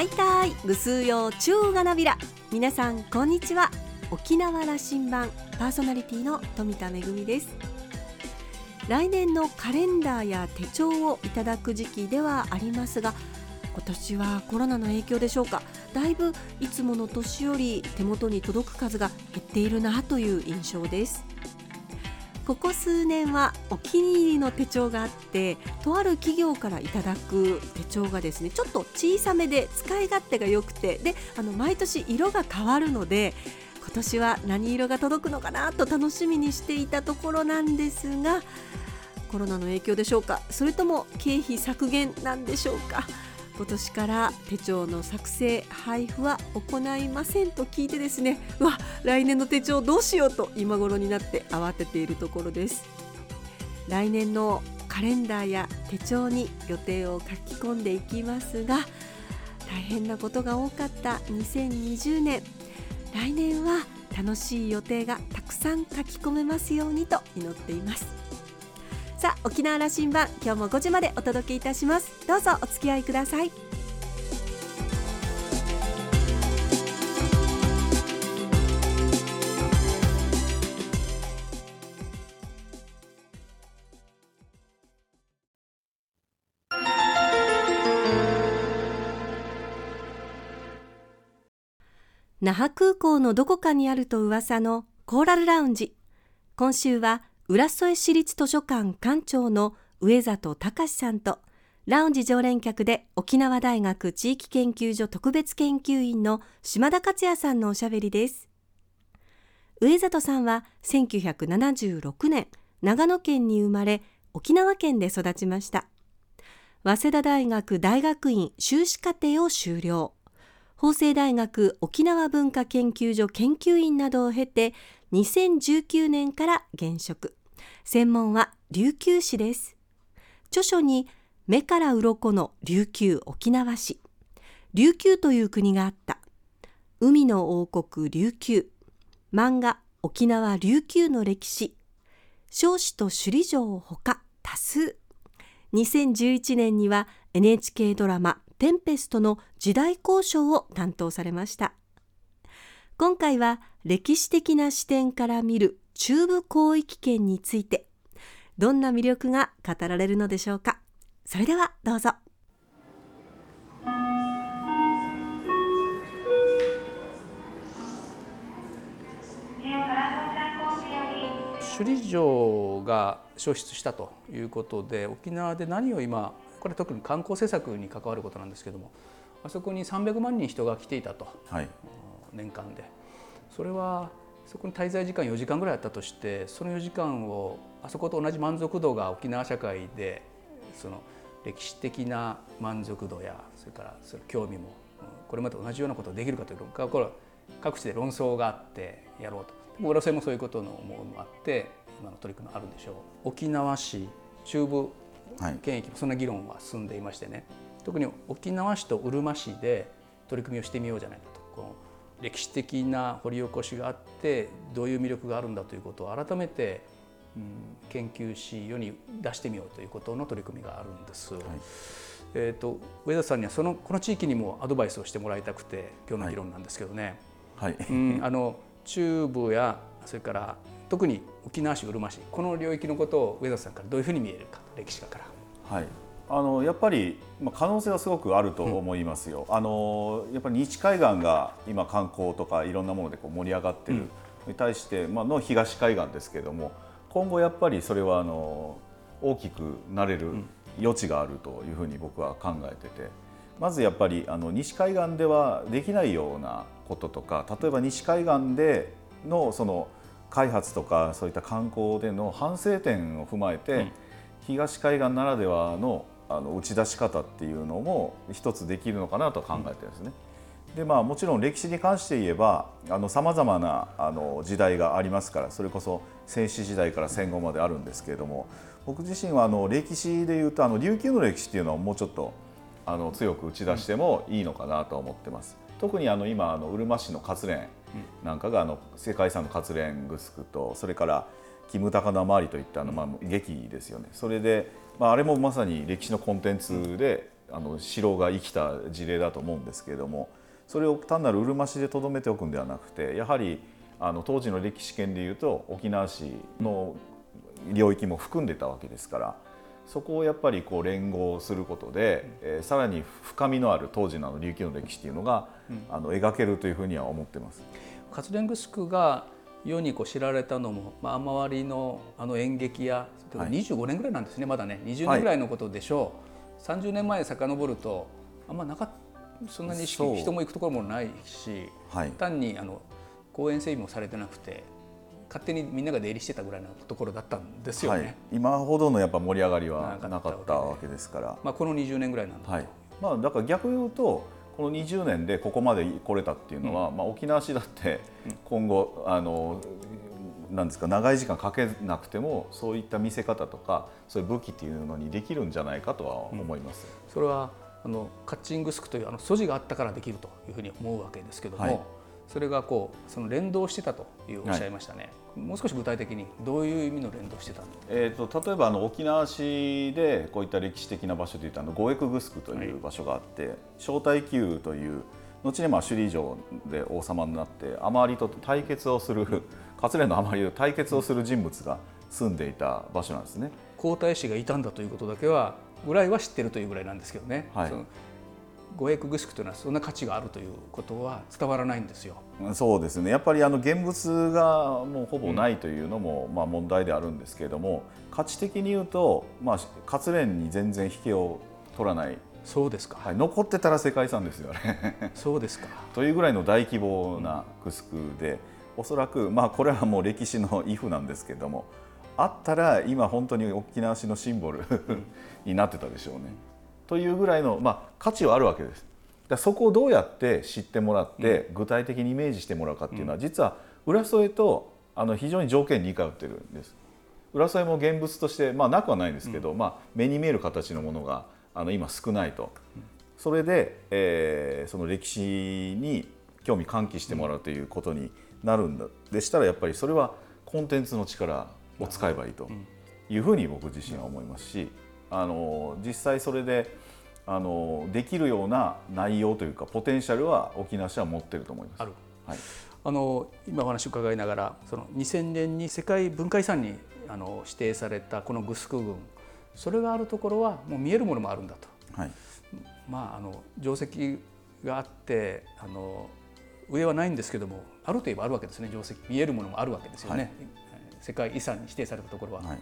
はいたい。ぐすうよ中がなびら。皆さんこんにちは。沖縄羅針盤パーソナリティの富田恵です。来年のカレンダーや手帳をいただく時期ではありますが今年はコロナの影響でしょうか。だいぶいつもの年より手元に届く数が減っているなという印象です。ここ数年はお気に入りの手帳があってとある企業からいただく手帳がですねちょっと小さめで使い勝手が良くてであの毎年色が変わるので今年は何色が届くのかなと楽しみにしていたところなんですがコロナの影響でしょうか？それとも経費削減なんでしょうか？今年から手帳の作成配布は行いませんと聞いてですねうわ来年の手帳どうしようと今頃になって慌てているところです。来年のカレンダーや手帳に予定を書き込んでいきますが大変なことが多かった2020年。来年は楽しい予定がたくさん書き込めますようにと祈っています。さあ沖縄羅針盤今日も5時までお届けいたします。どうぞお付き合いください。那覇空港のどこかにあると噂のコーラルラウンジ。今週は浦添市立図書館館長の上里隆さんとラウンジ常連客で沖縄大学地域研究所特別研究員の島田克也さんのおしゃべりです。上里さんは1976年長野県に生まれ沖縄県で育ちました。早稲田大学大学院修士課程を修了。法政大学沖縄文化研究所研究員などを経て2019年から現職。専門は琉球史です。著書に目から鱗の琉球沖縄史琉球という国があった。海の王国琉球。漫画沖縄琉球の歴史。少子と首里城ほか多数。2011年には NHK ドラマテンペストの時代交渉を担当されました。今回は歴史的な視点から見る中部広域圏についてどんな魅力が語られるのでしょうか？それではどうぞ。首里城が消失したということで沖縄で何を今これ特に観光政策に関わることなんですけどもあそこに300万人人が来ていたと、はい、年間で。それはそこに滞在時間4時間ぐらいあったとしてその4時間をあそこと同じ満足度が沖縄社会でその歴史的な満足度やそれからその興味もこれまで同じようなことができるかというのこれ各地で論争があってやろうと。でも浦添もそういうことの思いもあって今の取り組みあるんでしょう。沖縄市中部県域もそんな議論は進んでいましてね、特に沖縄市とうるま市で取り組みをしてみようじゃないかと。この歴史的な掘り起こしがあってどういう魅力があるんだということを改めて、うん、研究し世に出してみようということの取り組みがあるんです。はい、えーと、上田さんにはそのこの地域にもアドバイスをしてもらいたくて今日の議論なんですけどね、はい、はい、うん、あの中部やそれから特に沖縄市うるま市この領域のことを上田さんからどういうふうに見えるか歴史家から。はいあのやっぱり、まあ、可能性はすごくあると思いますよ。うん、あのやっぱり西海岸が今観光とかいろんなものでこう盛り上がってる、に対して、まあの東海岸ですけれども今後やっぱりそれはあの大きくなれる余地があるというふうに僕は考えてて。まずやっぱりあの西海岸ではできないようなこととか例えば西海岸でのその開発とかそういった観光での反省点を踏まえて、うん、東海岸ならではのあの打ち出し方っていうのも一つできるのかなと考えてるんですね。でまあ、もちろん歴史に関して言えばさまざまなあの時代がありますからそれこそ戦死時代から戦後まであるんですけれども僕自身はあの歴史でいうとあの琉球の歴史っていうのはもうちょっとあの強く打ち出してもいいのかなと思ってます。特にあの今あのうるま市の活連なんかがあの世界遺産の活連グスクとそれからキムタカの周りといったあの、まあ、劇ですよねそれで、まあ、あれもまさに歴史のコンテンツであの城が生きた事例だと思うんですけれどもそれを単なるうるま市でとどめておくんではなくてやはりあの当時の歴史圏でいうと沖縄市の領域も含んでたわけですからそこをやっぱりこう連合することで、えー、さらに深みのある当時の琉球の歴史というのが、うん、あの描けるというふうには思ってます。活連城が世にこう知られたのも、まあ、周りのあの演劇や25年ぐらいなんですね、はい、まだね。20年ぐらいのことでしょう、はい、30年前遡るとあんまなかそんなに人も行くところもないし、はい、単にあの公園整備もされてなくて勝手にみんなが出入りしてたぐらいのところだったんですよね、はい、今ほどのやっぱ盛り上がりはなかったわけで。すから、まあ、この20年ぐらいなんだ、はい。まあ、だから逆に言うとこの20年でここまで来れたっていうのは、うん、まあ、沖縄市だって今後、あのなんですか長い時間かけなくてもそういった見せ方とかそういう武器っていうのにできるんじゃないかとは思います。うん、それはあのカッチングスクというあの素地があったからできるというふうに思うわけですけども、はい、それがこうその連動してたというおっしゃいましたね。はいもう少し具体的にどういう意味の連動してたの、えーと、例えばあの沖縄市でこういった歴史的な場所でいうとあの五駅城という場所があって、はい、正太宮という後にまあ首里城で王様になってあまりと対決をする 勝連のあまりと対決をする人物が住んでいた場所なんですね。皇太子がいたんだということだけはぐらいは知ってるというぐらいなんですけどね。はい、五駅城というのはそんな価値があるということは伝わらないんですよ。そうですね。やっぱりあの現物がもうほぼないというのも、まあ問題であるんですけれども価値的に言うと、まあ、活連に全然引けを取らない。そうですか、はい、残ってたら世界遺産ですよね。そうですか。というぐらいの大規模なグスクで、おそらく、まあ、これはもう歴史のイフなんですけれどもあったら今本当に沖縄市のシンボル になってたでしょうね。というぐらいの、まあ、価値はあるわけです。だそこをどうやって知ってもらって具体的にイメージしてもらうかっていうのは実は浦添とあの非常に条件に似通ってるんです。浦添も現物として、まあ、なくはないんですけど、うん、まあ、目に見える形のものがあの今少ないと、それで、えー、その歴史に興味喚起してもらうということになるんだ。でしたらやっぱりそれはコンテンツの力を使えばいいというふうに僕自身は思いますしあの実際それであのできるような内容というかポテンシャルは沖縄市は持ってると思います。はい、あの今お話を伺いながらその2000年に世界文化遺産にあの指定されたこのグスク群それがあるところはもう見えるものもあるんだと。はい、まああの定石があってあの上はないんですけどもあるといえばあるわけですね。定石見えるものもあるわけですよね、はい、世界遺産に指定されたところは、はい、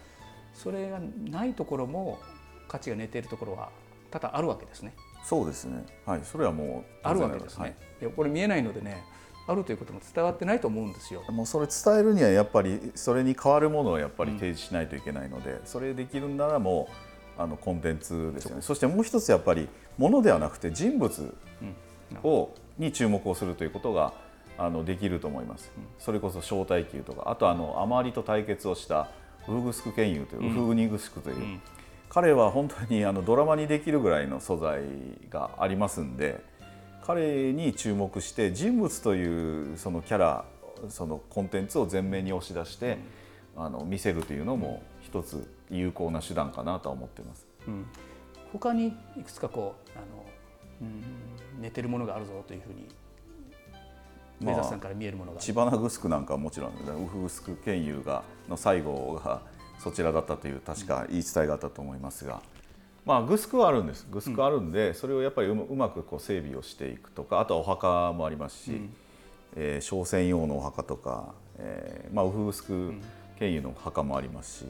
それがないところも価値が寝ているところは多々あるわけですね。そうですね。はい、それはもうあるわけですね。はい、いやこれ見えないのでね、あるということも伝わってないと思うんですよ。もうそれ伝えるにはやっぱりそれに変わるものをやっぱり提示しないといけないので、うん、それできるならもうあのコンテンツですよね。そしてもう一つやっぱりものではなくて人物を、うん、に注目をするということがあのできると思います。うん、それこそ小耐久とか、あとあのあまりと対決をしたウーグスクケンユという、ウフグニグスクという。彼は本当にあのドラマにできるぐらいの素材がありますんで彼に注目して人物というそのキャラそのコンテンツを前面に押し出して、うん、あの見せるというのも一つ有効な手段かなと思っています。うん、他にいくつかこうあの、うん、寝てるものがあるぞというふうに目指さんから見えるものが、まあ、千葉なグスクなんかはもちろんウフグスク県有がの最後がそちらだったという確か言い伝えがあったと思いますが、まあ、グスクはあるんです。グスクあるんで、それをやっぱりうまくこう整備をしていくとかあとはお墓もありますし、うん、えー、商船用のお墓とか、えーまあ、ウフグスク経由の墓もありますし、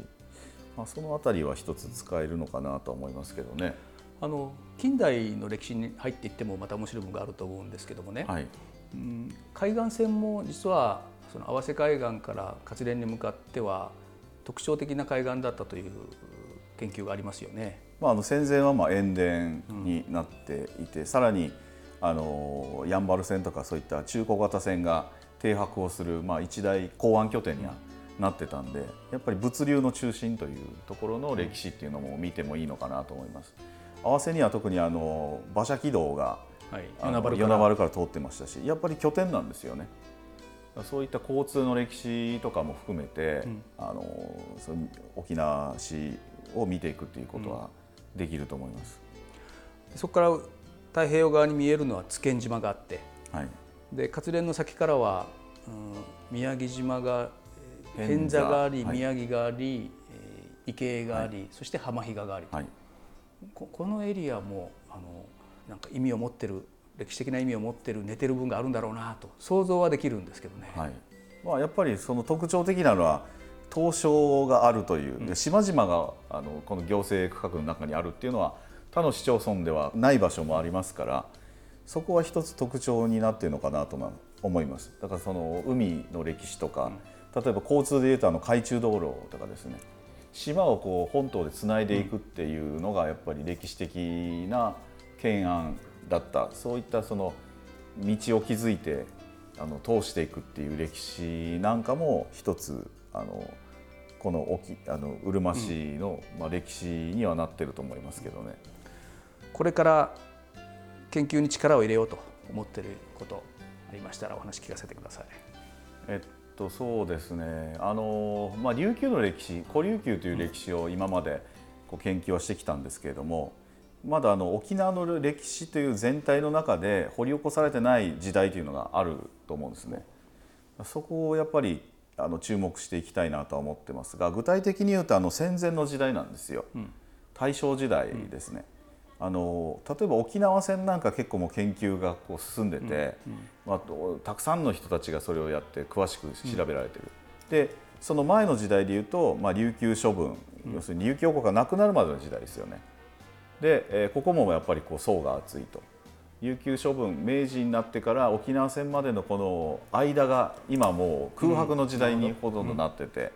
まあ、その辺りは一つ使えるのかなと思いますけどね。あの近代の歴史に入っていってもまた面白いものがあると思うんですけどもね、はい、うん、海岸線も実はその合わせ海岸から活連に向かっては特徴的な海岸だったという研究がありますよね。まあ、あの戦前はまあ塩田になっていて、うん、さらにあのやんばる線とかそういった中古型船が停泊をする、まあ、一大港湾拠点にはなってたんで、やっぱり物流の中心というところの歴史っていうのも見てもいいのかなと思います。合わせには特にあの馬車軌道が、はい、与那原から通ってましたしやっぱり拠点なんですよね。そういった交通の歴史とかも含めて、うん、あのその沖縄市を見ていくっていうことはできると思います。そこから太平洋側に見えるのは津堅島があってはい。で活連の先からは、うん、宮城島がえー偏座があり、はい。宮城があり、えー池江があり、そして浜比嘉があり、はい。ここのエリアもあのなんか意味を持ってる歴史的な意味を持ってる寝てる分があるんだろうなと想像はできるんですけどね。はい。まあ、やっぱりその特徴的なのは東証があるという、で島々があのこの行政区画の中にあるっていうのは他の市町村ではない場所もありますからそこは一つ特徴になっているのかなとまあ思います。だからその海の歴史とか、例えば交通でいうとあの海中道路とかですね。島をこう本島でつないでいくっていうのがやっぱり歴史的な懸案だったそういったその道を築いてあの通していくっていう歴史なんかも一つあのこの沖あのうるま市の、まあ、歴史にはなってると思いますけどね。これから研究に力を入れようと思っていることありましたらお話聞かせてください。えっとそうですねあの、まあ、琉球の歴史古琉球という歴史を今までこう研究はしてきたんですけれどもまだあの沖縄の歴史という全体の中で掘り起こされてない時代というのがあると思うんですね。そこをやっぱりあの注目していきたいなとは思ってますが具体的に言うとあの戦前の時代なんですよ、大正時代ですね、あの例えば沖縄戦なんか結構もう研究がこう進んでて、まあ、とたくさんの人たちがそれをやって詳しく調べられてる、でその前の時代で言うと、まあ、琉球処分、要するに琉球王国がなくなるまでの時代ですよねで、えーここもやっぱりこう層が厚いと。琉球処分明治になってから沖縄戦までのこの間が今もう空白の時代にほとんどなってて、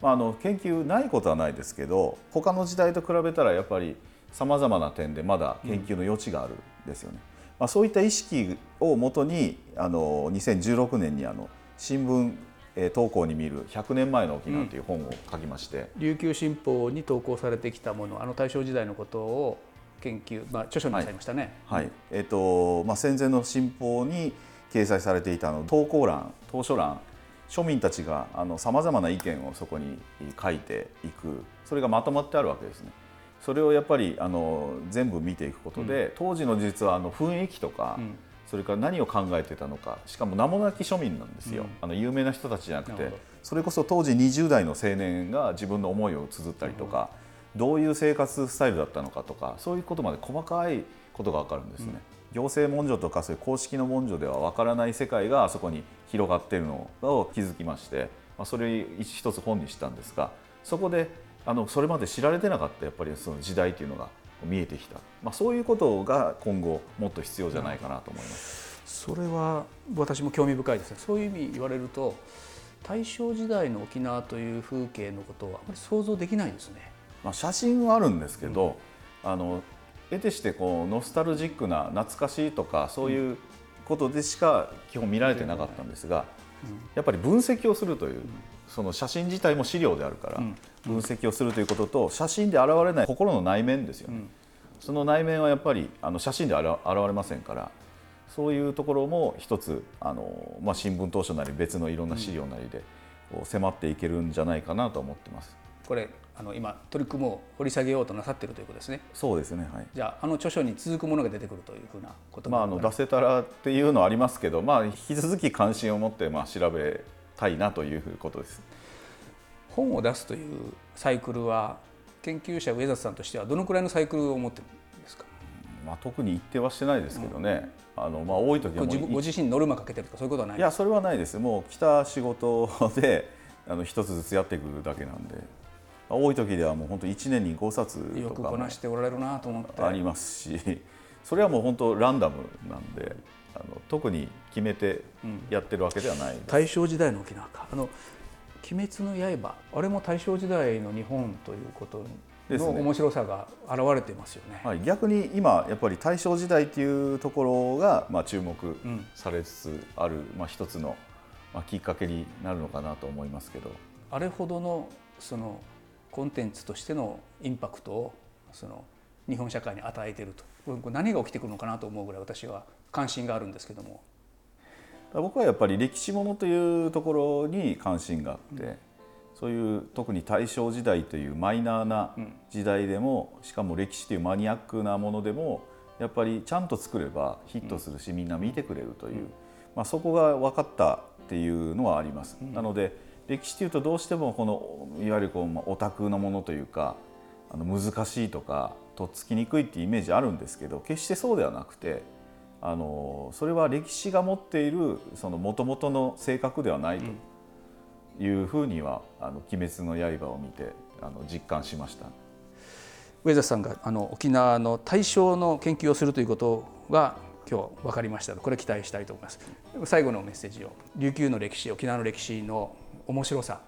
まあ、あの研究ないことはないですけど他の時代と比べたらやっぱりさまざまな点でまだ研究の余地があるんですよね。まあ、そういった意識をもとにあの2016年にあの新聞、えー投稿に見る100年前の沖縄という本を書きまして、琉球新報に投稿されてきたものあの大正時代のことを研究、まあ、著書になさいましたね。はい。えーとまあ、戦前の新報に掲載されていたあの投稿欄投書欄庶民たちがさまざまな意見をそこに書いていく。それがまとまってあるわけですね。それをやっぱりあの全部見ていくことで、当時の実はあの雰囲気とか、んそれから何を考えてたのか。しかも名もなき庶民なんですよ、あの有名な人たちじゃなくて。それこそ当時20代の青年が自分の思いを綴ったりとか、どういう生活スタイルだったのかとかそういうことまで細かいことが分かるんですね。行政文書とかそういう公式の文書では分からない世界があそこに広がっているのを気づきまして、まあ、それ一つ本にしたんですがそこであのそれまで知られてなかったやっぱりその時代というのが見えてきた、まあ、そういうことが今後もっと必要じゃないかなと思います。それは私も興味深いですね。そういう意味言われると大正時代の沖縄という風景のことをあまり想像できないですね。まあ、写真はあるんですけど、あの得てしてこうノスタルジックな懐かしいとかそういうことでしか基本見られてなかったんですが、やっぱり分析をするという、その写真自体も資料であるから、分析をするということと写真で現れない心の内面ですよね、その内面はやっぱりあの写真で現れませんからそういうところも一つあの、まあ、新聞当初なり別のいろんな資料なりでこう迫っていけるんじゃないかなと思ってます。これあの今取り組も掘り下げようとなさっているということですね。そうですね、はいじゃああの著書に続くものが出てくるというふうなことまあ、あの出せたらっていうのはありますけど、まあ、引き続き関心を持ってまあ調べたいなということです。本を出すというサイクルは研究者上里さんとしてはどのくらいのサイクルを持ってるんですか？まあ、特に一定はしてないですけどね、あのまあ、多い時はご自身にノルマかけてるとかそういうことはない？いやそれはないです。もう来た仕事で あの一つずつやっていくだけなんで。多い時ではもう本当1年に5冊よくこなしておられるなと思って。ありますし。それはもう本当ランダムなんであの特に決めてやってるわけではないです、大正時代の沖縄か。あの「鬼滅の刃」あれも大正時代の日本ということの面白さが現れてますよね。はい、逆に今やっぱり大正時代っていうところが、まあ、注目ん。されつつある、まあ、一つの、まあ、きっかけになるのかなと思いますけど。あれほどのそのコンテンツとしてのインパクトをその日本社会に与えていると。何が起きてくるのかなと思うぐらい私は関心があるんですけども僕はやっぱり歴史ものというところに関心があって、そういう特に大正時代というマイナーな時代でも、しかも歴史というマニアックなものでもやっぱりちゃんと作ればヒットするしみんな見てくれるという、まあ、そこが分かったっていうのはあります。なので歴史というとどうしてもこのいわゆるこう、まあ、オタクのものというかあの難しいとかとっつきにくいっていうイメージあるんですけど決してそうではなくてあのそれは歴史が持っているその元々の性格ではないというふうには「あの鬼滅の刃」を見てあの実感しました。上田さんがあの沖縄の大正の研究をするということが今日分かりましたこれ期待したいと思います最後のメッセージを琉球の歴史沖縄の歴史の面白さ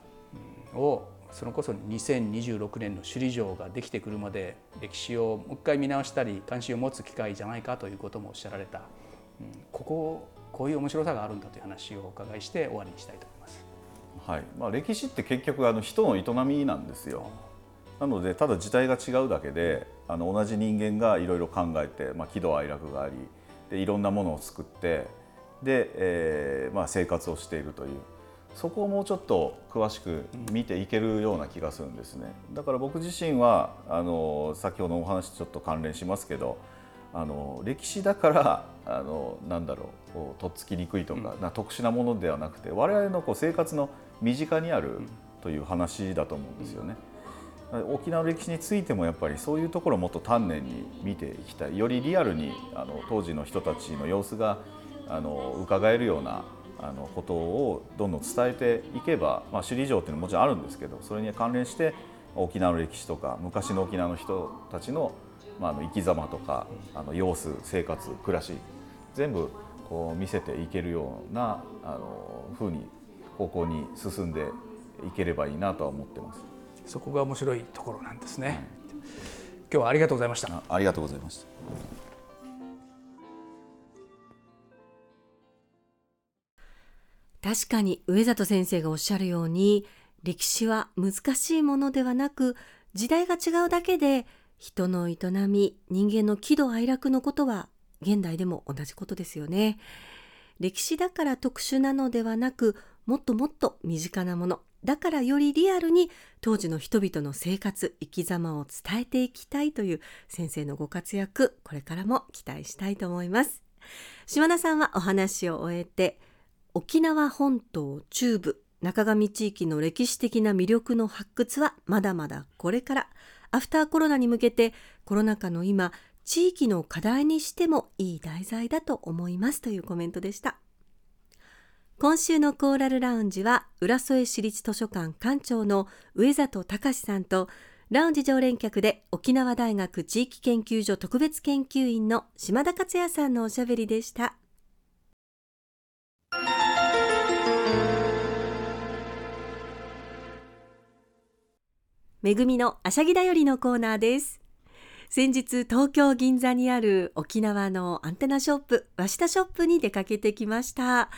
をそれこそ2026年の首里城ができてくるまで歴史をもう一回見直したり関心を持つ機会じゃないかということもおっしゃられた、うん、こここういう面白さがあるんだという話をお伺いして終わりにしたいと思います。はいまあ、歴史って結局あの人の営みなんですよ。なのでただ時代が違うだけであの同じ人間がいろいろ考えて、まあ、喜怒哀楽がありでいろんなものを作ってで、えーまあ、生活をしているというそこをもうちょっと詳しく見ていけるような気がするんですね。だから僕自身はあの先ほどのお話ちょっと関連しますけどあの歴史だからあのなんだろうこうとっつきにくいとか,、な特殊なものではなくて我々のこう生活の身近にあるという話だと思うんですよね。沖縄の歴史についてもやっぱりそういうところをもっと丹念に見ていきたいよりリアルにあの当時の人たちの様子があの伺えるようなあのことをどんどん伝えていけば、まあ、首里城っていうのももちろんあるんですけどそれに関連して沖縄の歴史とか昔の沖縄の人たちの,、まあ、あの生き様とかあの様子生活暮らし全部こう見せていけるようなあのふうに方向に進んでいければいいなとは思ってます。そこが面白いところなんですね。今日はありがとうございました。ありがとうございました。確かに上里先生がおっしゃるように歴史は難しいものではなく時代が違うだけで人の営み人間の喜怒哀楽のことは現代でも同じことですよね。歴史だから特殊なのではなくもっともっと身近なものだからよりリアルに当時の人々の生活生き様を伝えていきたいという先生のご活躍これからも期待したいと思います。島田さんはお話を終えて沖縄本島中部中上地域の歴史的な魅力の発掘はまだまだこれから。アフターコロナに向けてコロナ禍の今地域の課題にしてもいい題材だと思います。というコメントでした。今週のコーラルラウンジは浦添市立図書館館長の上里隆さんとラウンジ常連客で沖縄大学地域研究所特別研究員の島田克也さんのおしゃべりでした。めぐみのあしゃぎだよりのコーナーです。先日東京銀座にある沖縄のアンテナショップ和下ショップに出かけてきました。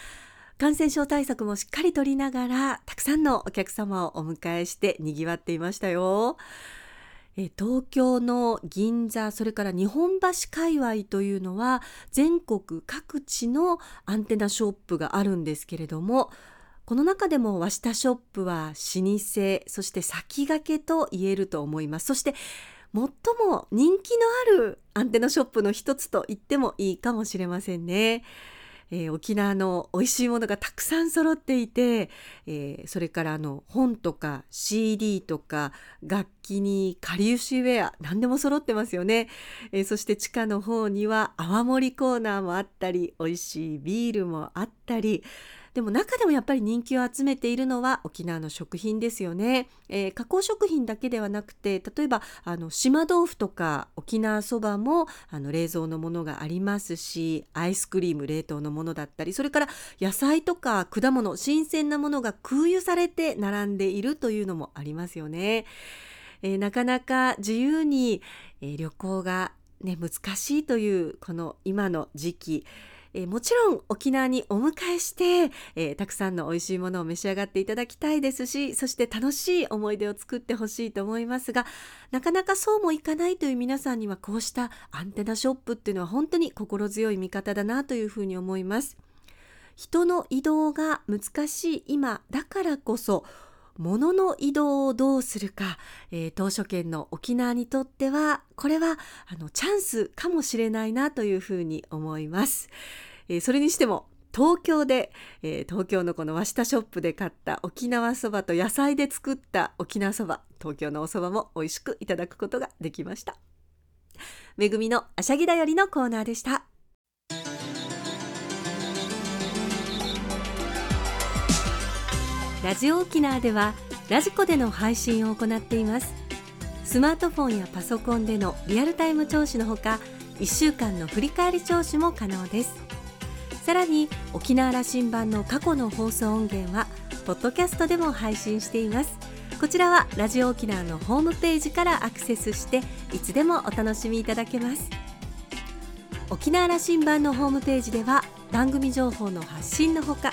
感染症対策もしっかりとりながらたくさんのお客様をお迎えして賑わっていましたよ。東京の銀座それから日本橋界隈というのは全国各地のアンテナショップがあるんですけれどもこの中でも和下ショップは老舗そして先駆けと言えると思いますそして最も人気のあるアンテナショップの一つと言ってもいいかもしれませんね。えー、沖縄の美味しいものがたくさん揃っていて、えー、それからあの本とか CD とか楽器にかりゆしウェア何でも揃ってますよね、えー、そして地下の方には泡盛コーナーもあったり美味しいビールもあったりでも中でもやっぱり人気を集めているのは沖縄の食品ですよね、えー、加工食品だけではなくて例えばあの島豆腐とか沖縄そばもあの冷蔵のものがありますしアイスクリーム冷凍のものだったりそれから野菜とか果物新鮮なものが空輸されて並んでいるというのもありますよね。えー、なかなか自由に、えー、旅行がね、難しいというこの今の時期えー、もちろん沖縄にお迎えして、えー、たくさんの美味しいものを召し上がっていただきたいですしそして楽しい思い出を作ってほしいと思いますがなかなかそうもいかないという皆さんにはこうしたアンテナショップっていうのは本当に心強い味方だなというふうに思います。人の移動が難しい今だからこそ物の移動をどうするか、えー、当初圏の沖縄にとってはこれはあのチャンスかもしれないなというふうに思います、えー、それにしても東京で、えー、東京のこの和下ショップで買った沖縄そばと野菜で作った沖縄そば東京のおそばも美味しくいただくことができました。めぐみのあしゃぎだよりのコーナーでした。ラジオ沖縄ではラジコでの配信を行っています。スマートフォンやパソコンでのリアルタイム聴取のほか1週間の振り返り聴取も可能です。さらに沖縄羅針盤の過去の放送音源はポッドキャストでも配信しています。こちらはラジオ沖縄のホームページからアクセスしていつでもお楽しみいただけます。沖縄羅針盤のホームページでは番組情報の発信のほか